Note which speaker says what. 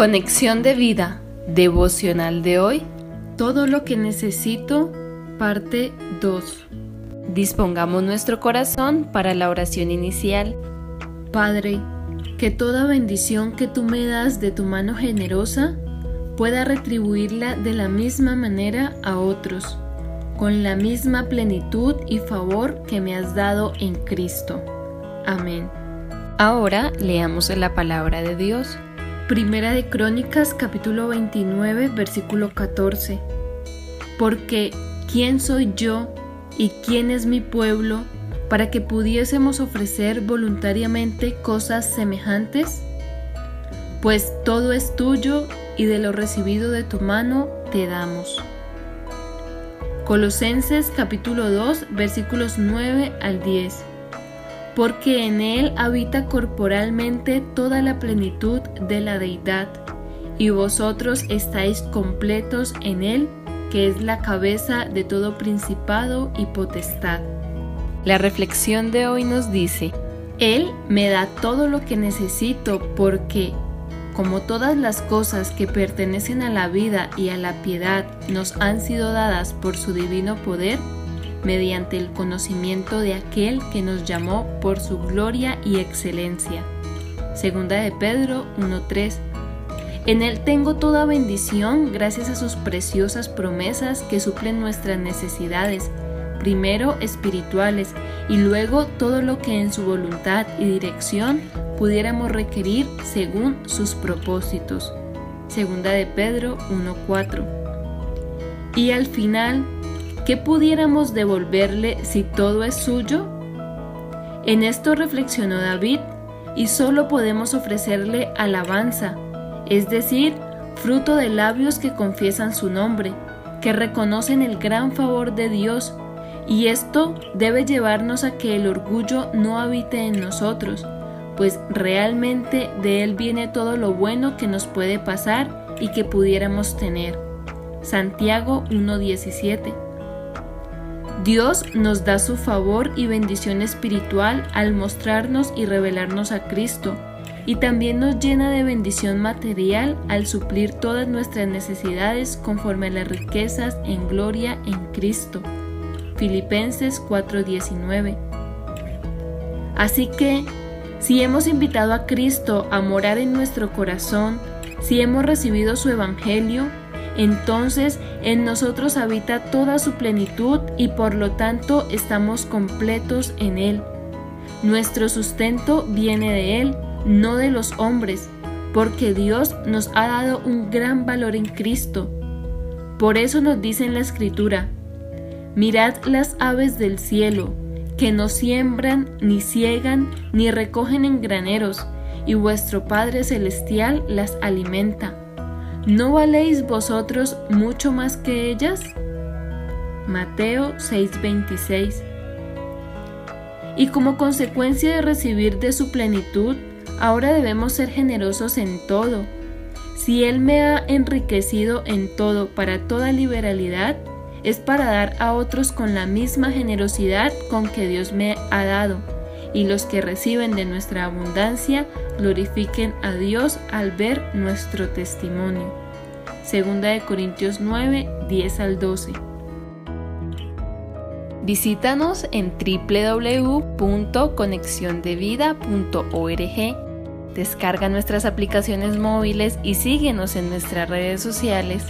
Speaker 1: Conexión de vida devocional de hoy. Todo lo que necesito, parte 2. Dispongamos nuestro corazón para la oración inicial. Padre, que toda bendición que tú me das de tu mano generosa pueda retribuirla de la misma manera a otros, con la misma plenitud y favor que me has dado en Cristo. Amén. Ahora leamos la palabra de Dios. Primera de Crónicas capítulo 29 versículo 14. Porque ¿quién soy yo y quién es mi pueblo para que pudiésemos ofrecer voluntariamente cosas semejantes? Pues todo es tuyo y de lo recibido de tu mano te damos. Colosenses capítulo 2 versículos 9 al 10 porque en Él habita corporalmente toda la plenitud de la deidad, y vosotros estáis completos en Él, que es la cabeza de todo principado y potestad. La reflexión de hoy nos dice, Él me da todo lo que necesito porque, como todas las cosas que pertenecen a la vida y a la piedad nos han sido dadas por su divino poder, mediante el conocimiento de aquel que nos llamó por su gloria y excelencia. Segunda de Pedro 1.3. En Él tengo toda bendición gracias a sus preciosas promesas que suplen nuestras necesidades, primero espirituales y luego todo lo que en su voluntad y dirección pudiéramos requerir según sus propósitos. Segunda de Pedro 1.4. Y al final ¿Qué pudiéramos devolverle si todo es suyo? En esto reflexionó David, y solo podemos ofrecerle alabanza, es decir, fruto de labios que confiesan su nombre, que reconocen el gran favor de Dios, y esto debe llevarnos a que el orgullo no habite en nosotros, pues realmente de él viene todo lo bueno que nos puede pasar y que pudiéramos tener. Santiago 1.17 Dios nos da su favor y bendición espiritual al mostrarnos y revelarnos a Cristo, y también nos llena de bendición material al suplir todas nuestras necesidades conforme a las riquezas en gloria en Cristo. Filipenses 4:19. Así que, si hemos invitado a Cristo a morar en nuestro corazón, si hemos recibido su Evangelio, entonces en nosotros habita toda su plenitud y por lo tanto estamos completos en Él. Nuestro sustento viene de Él, no de los hombres, porque Dios nos ha dado un gran valor en Cristo. Por eso nos dice en la Escritura, mirad las aves del cielo, que no siembran, ni ciegan, ni recogen en graneros, y vuestro Padre Celestial las alimenta. ¿No valéis vosotros mucho más que ellas? Mateo 6:26 Y como consecuencia de recibir de su plenitud, ahora debemos ser generosos en todo. Si Él me ha enriquecido en todo para toda liberalidad, es para dar a otros con la misma generosidad con que Dios me ha dado y los que reciben de nuestra abundancia glorifiquen a Dios al ver nuestro testimonio. Segunda de Corintios 9, 10 al 12. Visítanos en www.conexiondevida.org. Descarga nuestras aplicaciones móviles y síguenos en nuestras redes sociales